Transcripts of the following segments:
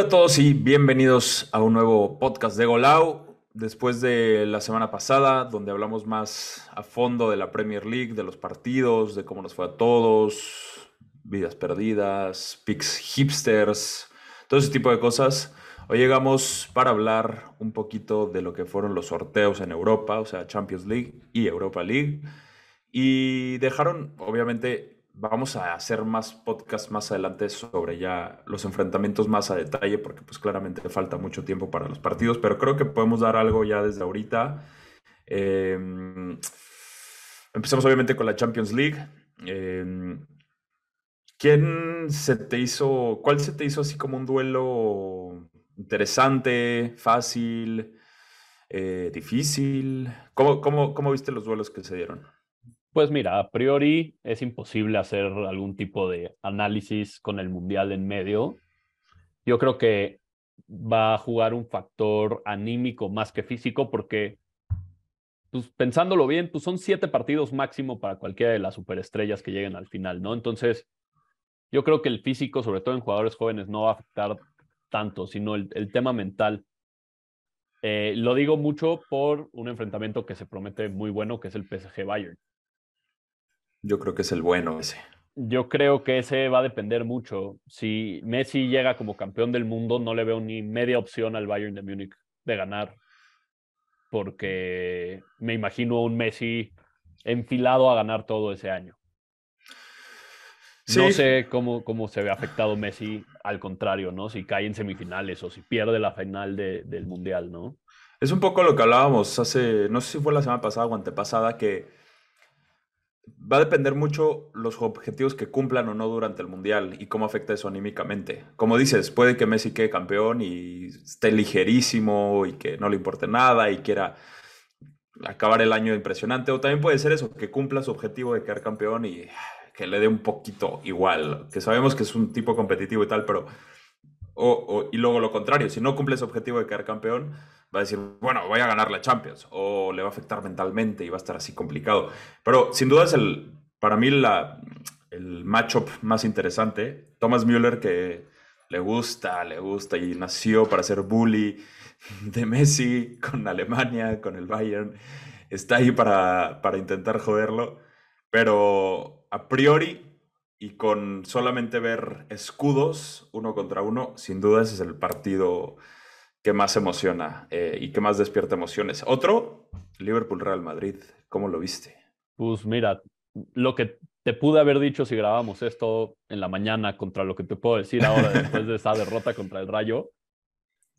Hola a todos y bienvenidos a un nuevo podcast de Golau. Después de la semana pasada, donde hablamos más a fondo de la Premier League, de los partidos, de cómo nos fue a todos, vidas perdidas, picks hipsters, todo ese tipo de cosas. Hoy llegamos para hablar un poquito de lo que fueron los sorteos en Europa, o sea, Champions League y Europa League. Y dejaron, obviamente, vamos a hacer más podcasts más adelante sobre ya los enfrentamientos más a detalle, porque pues claramente falta mucho tiempo para los partidos, pero creo que podemos dar algo ya desde ahorita. Em, empezamos obviamente con la Champions League. Em, ¿Quién se te hizo, cuál se te hizo así como un duelo interesante, fácil, eh, difícil? ¿Cómo, cómo, cómo viste los duelos que se dieron? Pues mira, a priori es imposible hacer algún tipo de análisis con el Mundial en medio. Yo creo que va a jugar un factor anímico más que físico porque, pues pensándolo bien, pues son siete partidos máximo para cualquiera de las superestrellas que lleguen al final, ¿no? Entonces, yo creo que el físico, sobre todo en jugadores jóvenes, no va a afectar tanto, sino el, tema mental. Eh, lo digo mucho por un enfrentamiento que se promete muy bueno, que es el PSG Bayern. Yo creo que es el bueno ese. Yo creo que ese va a depender mucho. Si Messi llega como campeón del mundo, no le veo ni media opción al Bayern de Múnich de ganar. Porque me imagino un Messi enfilado a ganar todo ese año. No sé cómo, cómo se ve afectado Messi, al contrario, ¿no? Si cae en semifinales o si pierde la final del Mundial, ¿no? Es un poco lo que hablábamos hace, no sé si fue la semana pasada o antepasada, que va a depender mucho los objetivos que cumplan o no durante el Mundial y cómo afecta eso anímicamente. Como dices, puede que Messi quede campeón y esté ligerísimo y que no le importe nada y quiera acabar el año impresionante. O también puede ser eso, que cumpla su objetivo de quedar campeón y que le dé un poquito igual. Que sabemos que es un tipo competitivo y tal, pero... y luego lo contrario, si no cumple ese objetivo de quedar campeón, va a decir, bueno, voy a ganar la Champions, o le va a afectar mentalmente y va a estar así complicado. Pero sin duda es el, para mí la, el matchup más interesante. Thomas Müller, que le gusta, le gusta y nació para ser bully de Messi con Alemania, con el Bayern, está ahí para, para intentar joderlo, pero a priori y con solamente ver escudos uno contra uno, sin duda ese es el partido que más emociona eh, y que más despierta emociones. Otro, Liverpool-Real Madrid. ¿Cómo lo viste? Pues mira, lo que te pude haber dicho si grabamos esto en la mañana contra lo que te puedo decir ahora después de esa derrota contra el Rayo.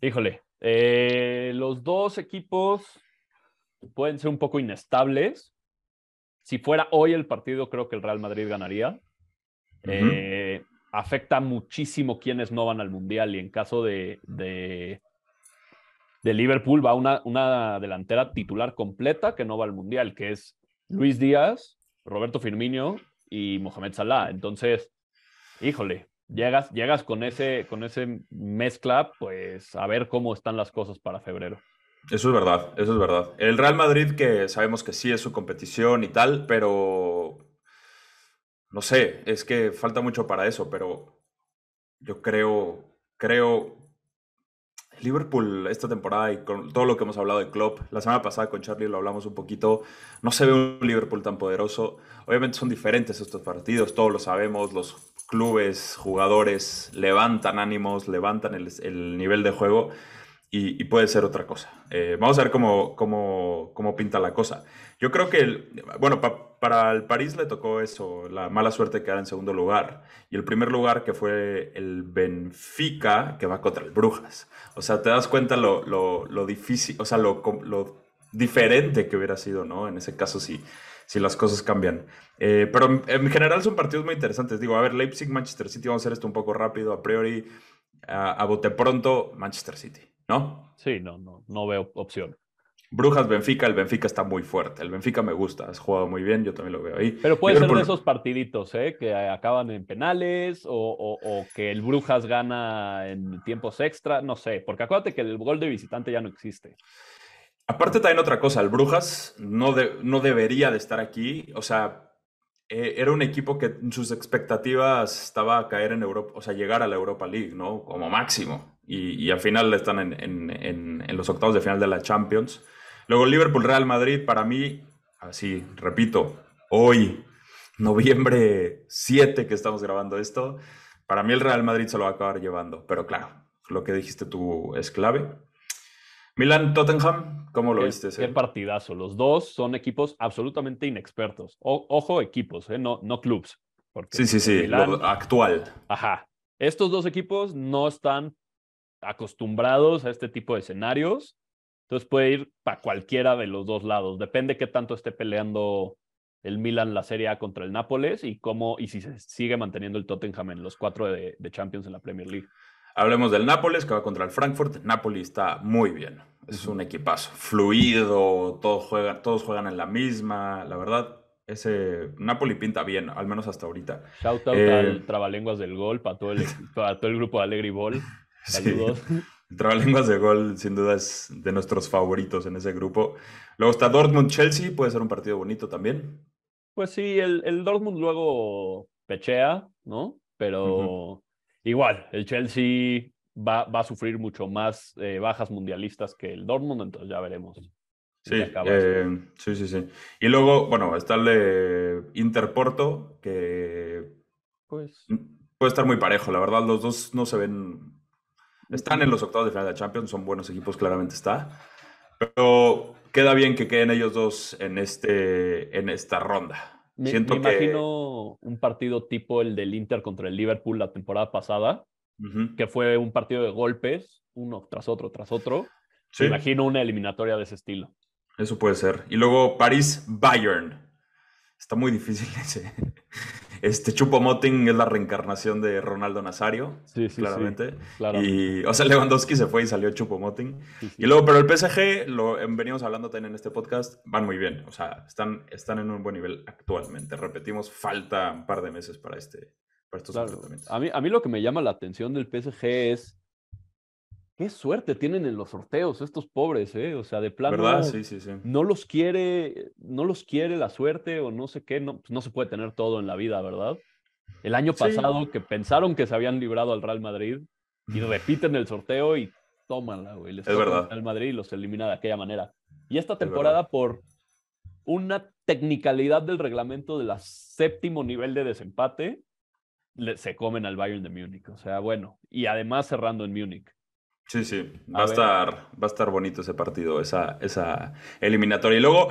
Híjole, eh, los dos equipos pueden ser un poco inestables. Si fuera hoy el partido, creo que el Real Madrid ganaría. Eh, afecta muchísimo quienes no van al Mundial y en caso de, de Liverpool va una, una delantera titular completa que no va al Mundial, que es Luis Díaz, Roberto Firmino y Mohamed Salah. Entonces, híjole, llegas, llegas con, ese, con ese mezcla, pues a ver cómo están las cosas para febrero. Eso es verdad, eso es verdad. El Real Madrid, que sabemos que sí es su competición y tal, pero no sé, es que falta mucho para eso, pero yo creo, creo Liverpool esta temporada y con todo lo que hemos hablado de Klopp, la semana pasada con Charlie lo hablamos un poquito, no se ve un Liverpool tan poderoso. Obviamente son diferentes estos partidos, todos lo sabemos, los clubes, jugadores levantan ánimos, levantan el, nivel de juego y, puede ser otra cosa. Eh, vamos a ver cómo, cómo, cómo pinta la cosa. Yo creo que, el, bueno, para el París le tocó eso, la mala suerte de quedar en segundo lugar. Y el primer lugar que fue el Benfica, que va contra el Brujas. O sea, te das cuenta lo, lo, difícil, o sea, lo, lo, diferente que hubiera sido, ¿no? En ese caso, si, si las cosas cambian. Eh, pero en, general son partidos muy interesantes. Digo, a ver, Leipzig, Manchester City, vamos a hacer esto un poco rápido. A priori, a, a bote pronto, Manchester City, ¿no? Sí, no, no, no veo opción. Brujas Benfica, el Benfica está muy fuerte. El Benfica me gusta, has jugado muy bien, yo también lo veo ahí. Pero puede ser de esos partiditos, ¿eh? Que acaban en penales o, que el Brujas gana en tiempos extra, no sé, porque acuérdate que el gol de visitante ya no existe. Aparte también otra cosa, el Brujas no, no debería de estar aquí, o sea, eh, era un equipo que sus expectativas estaba a caer en Europa, o sea, llegar a la Europa League, ¿no? Como máximo y, al final están en, los octavos de final de la Champions. Luego Liverpool-Real Madrid, para mí, así, repito, hoy, noviembre 7 que estamos grabando esto, para mí el Real Madrid se lo va a acabar llevando, pero claro, lo que dijiste tú es clave. Milan-Tottenham, ¿cómo lo viste? Qué partidazo. Los dos son equipos absolutamente inexpertos. ojo, equipos, ¿eh? no, no clubs. sí, sí, sí, actual. Ajá. Estos dos equipos no están acostumbrados a este tipo de escenarios. Entonces puede ir para cualquiera de los dos lados. Depende qué tanto esté peleando el Milan la Serie A contra el Nápoles y cómo y si se sigue manteniendo el Tottenham en los cuatro de, Champions en la Premier League. Hablemos del Nápoles que va contra el Frankfurt. Napoli está muy bien. Es un equipazo. Fluido, todos juegan, todos juegan en la misma. La verdad, ese Napoli pinta bien, al menos hasta ahorita. Shout out al eh, trabalenguas del gol para todo el, para todo el grupo de Alegri Ball. Saludos. Trabalenguas de gol, sin duda, es de nuestros favoritos en ese grupo. Luego está Dortmund-Chelsea, puede ser un partido bonito también. Pues sí, el, Dortmund luego pechea, ¿no? Pero igual, el Chelsea va, va, a sufrir mucho más eh, bajas mundialistas que el Dortmund, entonces ya veremos. Eh, sí, sí, sí, Y luego, bueno, está el de Interporto, que pues... puede estar muy parejo, la verdad, los dos no se ven están en los octavos de final de Champions, son buenos equipos, claramente está. Pero queda bien que queden ellos dos en, este, en esta ronda. Me, Siento imagino un partido tipo el del Inter contra el Liverpool la temporada pasada, que fue un partido de golpes, uno tras otro, tras otro. Me imagino una eliminatoria de ese estilo. Eso puede ser. Y luego París-Bayern. Está muy difícil ese. Este Chupomoting es la reencarnación de Ronaldo Nazario, sí, sí, claramente. Sí, y, o sea, Lewandowski se fue y salió Chupomoting. Y luego, pero el PSG, lo venimos hablando también en este podcast, van muy bien. O sea, están, están en un buen nivel actualmente. Repetimos, falta un par de meses para, este, para estos A mí, a mí lo que me llama la atención del PSG es qué suerte tienen en los sorteos estos pobres, ¿eh? O sea, de plano. ¿Verdad? Sí, sí, sí. No los quiere, no los quiere la suerte o no sé qué, no, pues no se puede tener todo en la vida, ¿verdad? El año pasado que pensaron que se habían librado al Real Madrid y repiten el sorteo y tómanla, güey. Les es verdad. Real Madrid y los elimina de aquella manera. Y esta temporada, por una technicalidad del reglamento de la séptimo nivel de desempate, se comen al Bayern de Múnich. O sea, bueno, y además cerrando en Múnich. Sí, sí, va a, estar, va a estar bonito ese partido, esa, esa eliminatoria. Y luego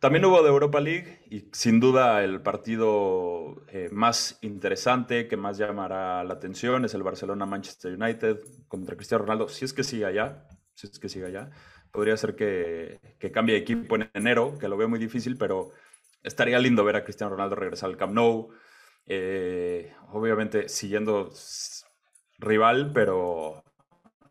también hubo de Europa League y sin duda el partido eh, más interesante que más llamará la atención es el Barcelona-Manchester United contra Cristiano Ronaldo. Si es que sigue allá, si es que sigue allá, podría ser que, que cambie de equipo en enero, que lo veo muy difícil, pero estaría lindo ver a Cristiano Ronaldo regresar al Camp Nou. Eh, obviamente siguiendo rival, pero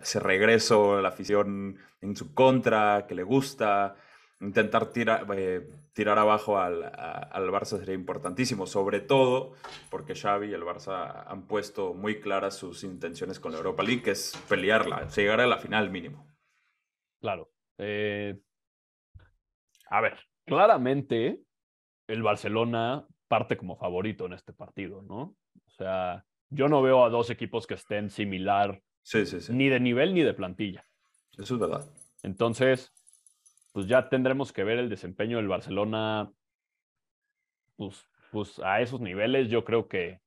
ese regreso, la afición en su contra, que le gusta, intentar tirar, eh, tirar abajo al, al, Barça sería importantísimo, sobre todo porque Xavi y el Barça han puesto muy claras sus intenciones con la Europa League, que es pelearla, llegar a la final mínimo. Claro. Eh, a ver, claramente el Barcelona parte como favorito en este partido, ¿no? O sea, yo no veo a dos equipos que estén similar Sí, sí, sí. Ni de nivel ni de plantilla. Eso es verdad. Entonces, pues ya tendremos que ver el desempeño del Barcelona, pues, pues a esos niveles. Yo creo que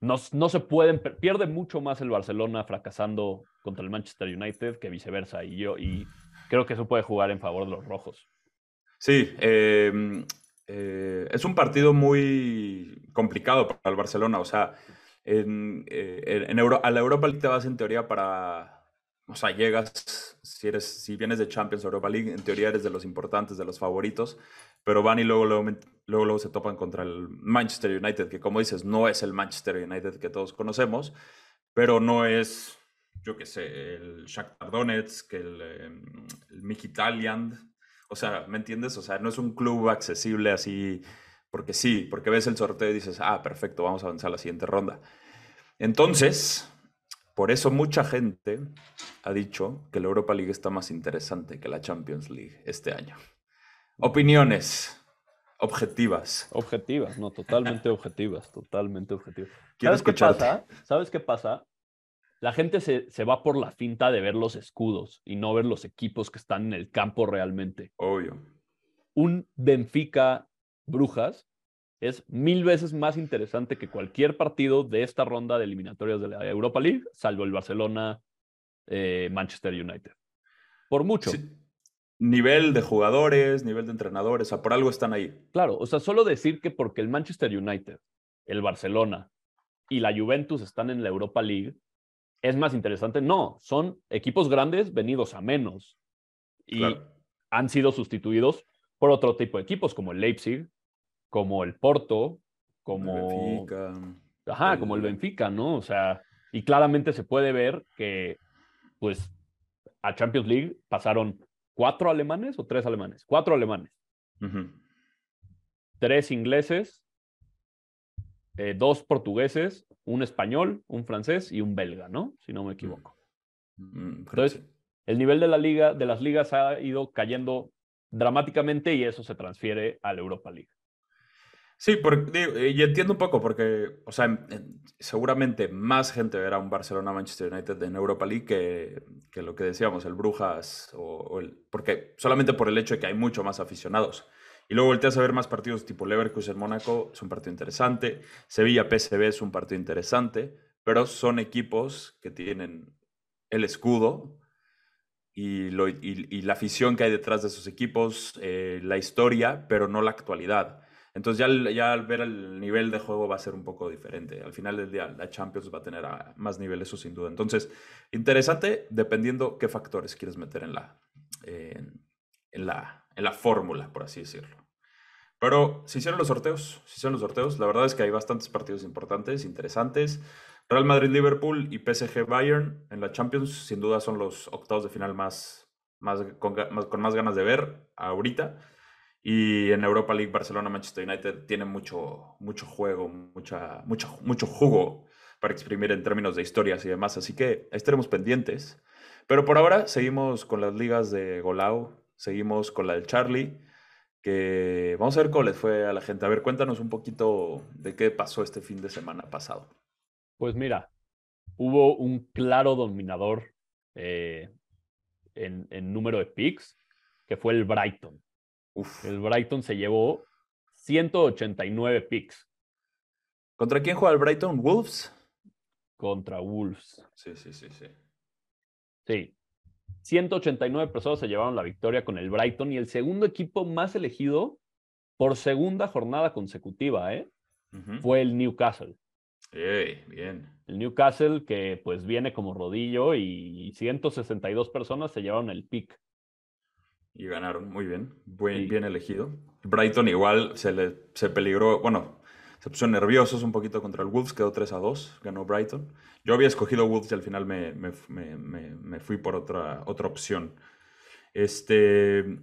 no, no se pueden, pierde mucho más el Barcelona fracasando contra el Manchester United que viceversa. Y yo, y creo que eso puede jugar en favor de los rojos. Sí, em, eh, es un partido muy complicado para el Barcelona. O sea, en, eh, en a la Europa League te vas en teoría para, o sea, llegas, si, eres, si vienes de Champions Europa League, en teoría eres de los importantes, de los favoritos, pero van y luego luego, luego, luego se topan contra el Manchester United, que como dices, no es el Manchester United que todos conocemos, pero no es, yo qué sé, el Shakhtar Donetsk, el, em, el Mkhitaryan, o sea, ¿me entiendes? O sea, no es un club accesible así porque sí, porque ves el sorteo y dices, ah, perfecto, vamos a avanzar a la siguiente ronda. Entonces, por eso mucha gente ha dicho que la Europa League está más interesante que la Champions League este año. Opiniones objetivas. Objetivas, no, totalmente objetivas, totalmente objetivas. ¿Sabes qué pasa? ¿Sabes qué pasa? la gente se, se, va por la finta de ver los escudos y no ver los equipos que están en el campo realmente. Obvio. Un Benfica Brujas es mil veces más interesante que cualquier partido de esta ronda de eliminatorias de la Europa League, salvo el Barcelona eh, Manchester United. Por mucho. Nivel de jugadores, nivel de entrenadores, o sea, por algo están ahí. Claro, o sea, solo decir que porque el Manchester United, el Barcelona y la Juventus están en la Europa League es más interesante. No, son equipos grandes venidos a menos y han sido sustituidos por otro tipo de equipos como el Leipzig, como el Porto, como el Benfica. Ajá, como el Benfica, ¿no? O sea, y claramente se puede ver que, pues, a Champions League pasaron cuatro alemanes o tres alemanes, cuatro alemanes, tres ingleses, eh, dos portugueses, un español, un francés y un belga, ¿no? Si no me equivoco. Mm, Entonces, el nivel de la liga, de las ligas ha ido cayendo dramáticamente y eso se transfiere a la Europa League. Sí, porque, y entiendo un poco, porque, o sea, seguramente más gente verá un Barcelona-Manchester United en Europa League que, que, lo que decíamos, el Brujas, o, el, porque solamente por el hecho de que hay mucho más aficionados. Y luego volteas a ver más partidos tipo Leverkusen-Mónaco, es un partido interesante. Sevilla-PSV es un partido interesante, pero son equipos que tienen el escudo y, lo, y, la afición que hay detrás de esos equipos, eh, la historia, pero no la actualidad. Entonces ya, ya al ver el nivel de juego va a ser un poco diferente. Al final del día la Champions va a tener más nivel, eso sin duda. Entonces, interesante dependiendo qué factores quieres meter en la, en la, en la fórmula, por así decirlo. Pero se hicieron los sorteos, se hicieron los sorteos. La verdad es que hay bastantes partidos importantes, interesantes. Real Madrid-Liverpool y PSG-Bayern en la Champions, sin duda son los octavos de final más, más, con, más, ganas de ver ahorita. Y en Europa League, Barcelona-Manchester United tiene mucho, mucho juego, mucha, mucho, mucho jugo para exprimir en términos de historias y demás. Así que estaremos pendientes. Pero por ahora seguimos con las ligas de Golao, seguimos con la del Charlie, que vamos a ver cómo les fue a la gente. A ver, cuéntanos un poquito de qué pasó este fin de semana pasado. Pues mira, hubo un claro dominador eh, en, en, número de picks, que fue el Brighton. El Brighton se llevó 189 picks. ¿Contra quién juega el Brighton? ¿Wolves? Contra Wolves. Sí, sí, sí, sí. Sí. 189 personas se llevaron la victoria con el Brighton y el segundo equipo más elegido por segunda jornada consecutiva, ¿eh? Fue el Newcastle. bien. El Newcastle que pues viene como rodillo y 162 personas se llevaron el pick. Y ganaron, muy bien, Buen, bien elegido. Brighton igual se, le, se peligró, bueno, se puso nerviosos un poquito contra el Wolves, quedó 3 a 2, ganó Brighton. Yo había escogido Wolves y al final me, me, me, me fui por otra, otra opción. Este,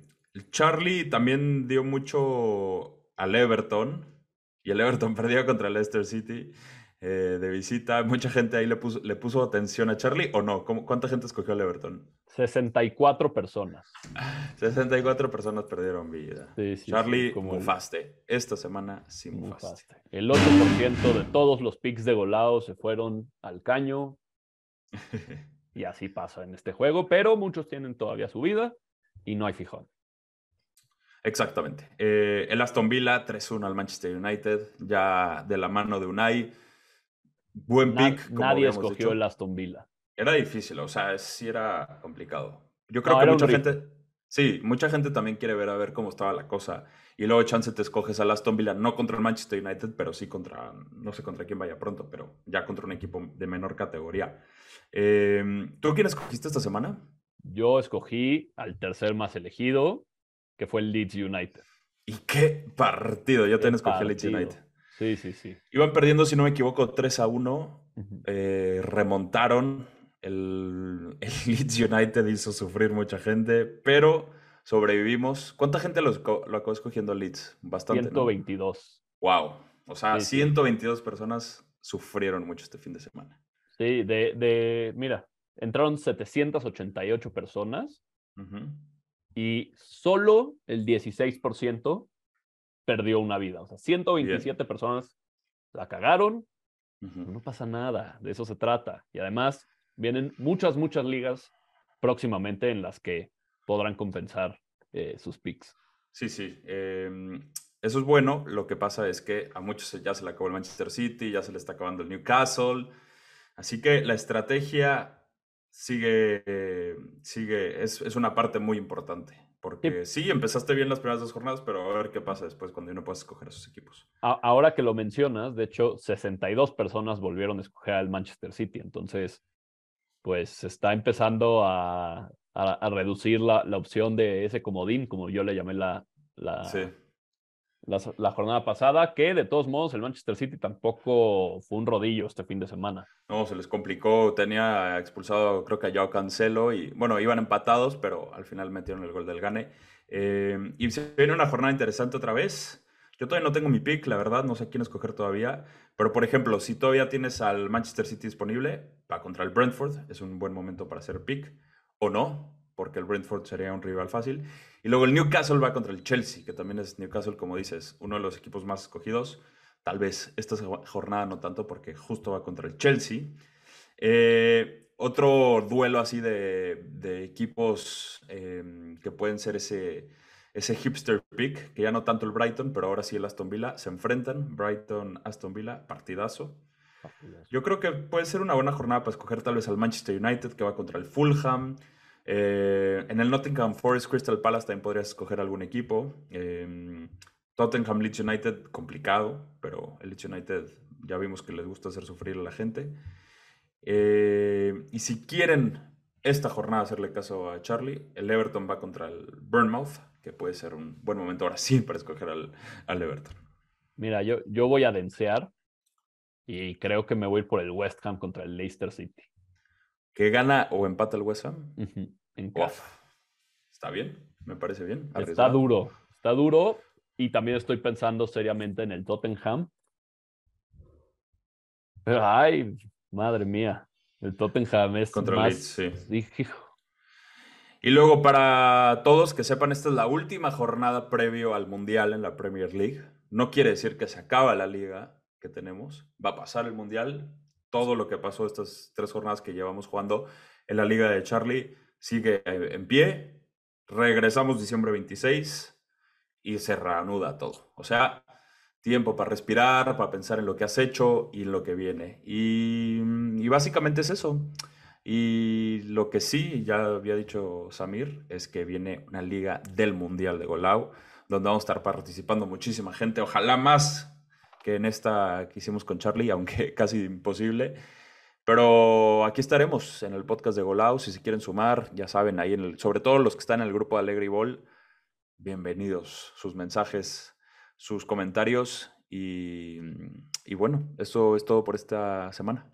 Charlie también dio mucho al Everton y el Everton perdió contra el Leicester City. Eh, de visita. Mucha gente ahí le puso, le puso atención a Charlie o no. ¿Cuánta gente escogió al Everton? 64 personas. 64 personas perdieron vida. Charlie, como mufaste. Esta semana sí mufaste. El 8% de todos los picks de golado se fueron al caño. y así pasa en este juego, pero muchos tienen todavía su vida y no hay fijón. Exactamente. Eh, el Aston Villa 3-1 al Manchester United, ya de la mano de Unai Buen pick. nadie escogió el Aston Villa. Era difícil, o sea, sí era complicado. Yo creo que mucha gente, sí, mucha gente también quiere ver a ver cómo estaba la cosa. Y luego chance te escoges al Aston Villa, no contra el Manchester United, pero sí contra, no sé contra quién vaya pronto, pero ya contra un equipo de menor categoría. Eh, ¿Tú quién escogiste esta semana? Yo escogí al tercer más elegido, que fue el Leeds United. ¿Y qué partido? Yo también escogí el Leeds United. Sí, sí, sí. Iban perdiendo, si no me equivoco, 3 a 1. Eh, remontaron. El, el, Leeds United hizo sufrir mucha gente, pero sobrevivimos. ¿Cuánta gente lo, lo acabó escogiendo Leeds? Bastante. 122. Wow. O sea, 122 personas sufrieron mucho este fin de semana. Sí, de, de mira, entraron 788 personas y solo el 16% perdió una vida. O sea, 127 personas la cagaron. No pasa nada, de eso se trata. Y además, vienen muchas, muchas ligas próximamente en las que podrán compensar eh, sus picks. Sí, sí. Em, eso es bueno. Lo que pasa es que a muchos ya se le acabó el Manchester City, ya se le está acabando el Newcastle. Así que la estrategia sigue, sigue es, es una parte muy importante. Porque sí. empezaste bien las primeras dos jornadas, pero a ver qué pasa después cuando uno puede escoger a sus equipos. Ahora que lo mencionas, de hecho, 62 personas volvieron a escoger al Manchester City. Entonces, pues se está empezando a, a, reducir la, la, opción de ese comodín, como yo le llamé la, la, la, jornada pasada, que de todos modos el Manchester City tampoco fue un rodillo este fin de semana. No, se les complicó, tenía expulsado creo que a Joao Cancelo y bueno, iban empatados, pero al final metieron el gol del Gane. Eh, y se viene una jornada interesante otra vez. Yo todavía no tengo mi pick, la verdad, no sé quién escoger todavía. Pero por ejemplo, si todavía tienes al Manchester City disponible, va contra el Brentford, es un buen momento para hacer pick. O no, porque el Brentford sería un rival fácil. Y luego el Newcastle va contra el Chelsea, que también es Newcastle, como dices, uno de los equipos más escogidos. Tal vez esta jornada no tanto, porque justo va contra el Chelsea. Eh, otro duelo así de, equipos em, que pueden ser ese, ese hipster pick, que ya no tanto el Brighton, pero ahora sí el Aston Villa, se enfrentan. Brighton, Aston Villa, partidazo. Yo creo que puede ser una buena jornada para escoger tal vez al Manchester United, que va contra el Fulham. Eh, en el Nottingham Forest Crystal Palace también podrías escoger algún equipo. Em, Tottenham Leeds United, complicado, pero el Leeds United ya vimos que les gusta hacer sufrir a la gente. Eh, y si quieren esta jornada hacerle caso a Charlie, el Everton va contra el Burnmouth, que puede ser un buen momento ahora sí para escoger al, al Everton. Mira, yo, yo voy a densear y creo que me voy por el West Ham contra el Leicester City. ¿Que gana o empata el West Ham? en casa. Está bien, me parece bien. Está duro, está duro. Y también estoy pensando seriamente en el Tottenham. Pero, ay, madre mía, el Tottenham es Contra más... sí. Y luego para todos que sepan, esta es la última jornada previo al Mundial en la Premier League. No quiere decir que se acaba la liga que tenemos. Va a pasar el Mundial. Todo lo que pasó estas tres jornadas que llevamos jugando en la liga de Charlie sigue en pie, regresamos diciembre 26 y se reanuda todo. O sea, tiempo para respirar, para pensar en lo que has hecho y en lo que viene. Y, básicamente es eso. Y lo que sí, ya había dicho Samir, es que viene una liga del Mundial de Golau, donde vamos a estar participando muchísima gente, ojalá más que en esta que hicimos con Charlie, aunque casi imposible. Pero aquí estaremos en el podcast de Golau. Si se quieren sumar, ya saben, ahí en el, sobre todo los que están en el grupo de Alegre Ball, bienvenidos. Sus mensajes, sus comentarios. Y, y bueno, eso es todo por esta semana.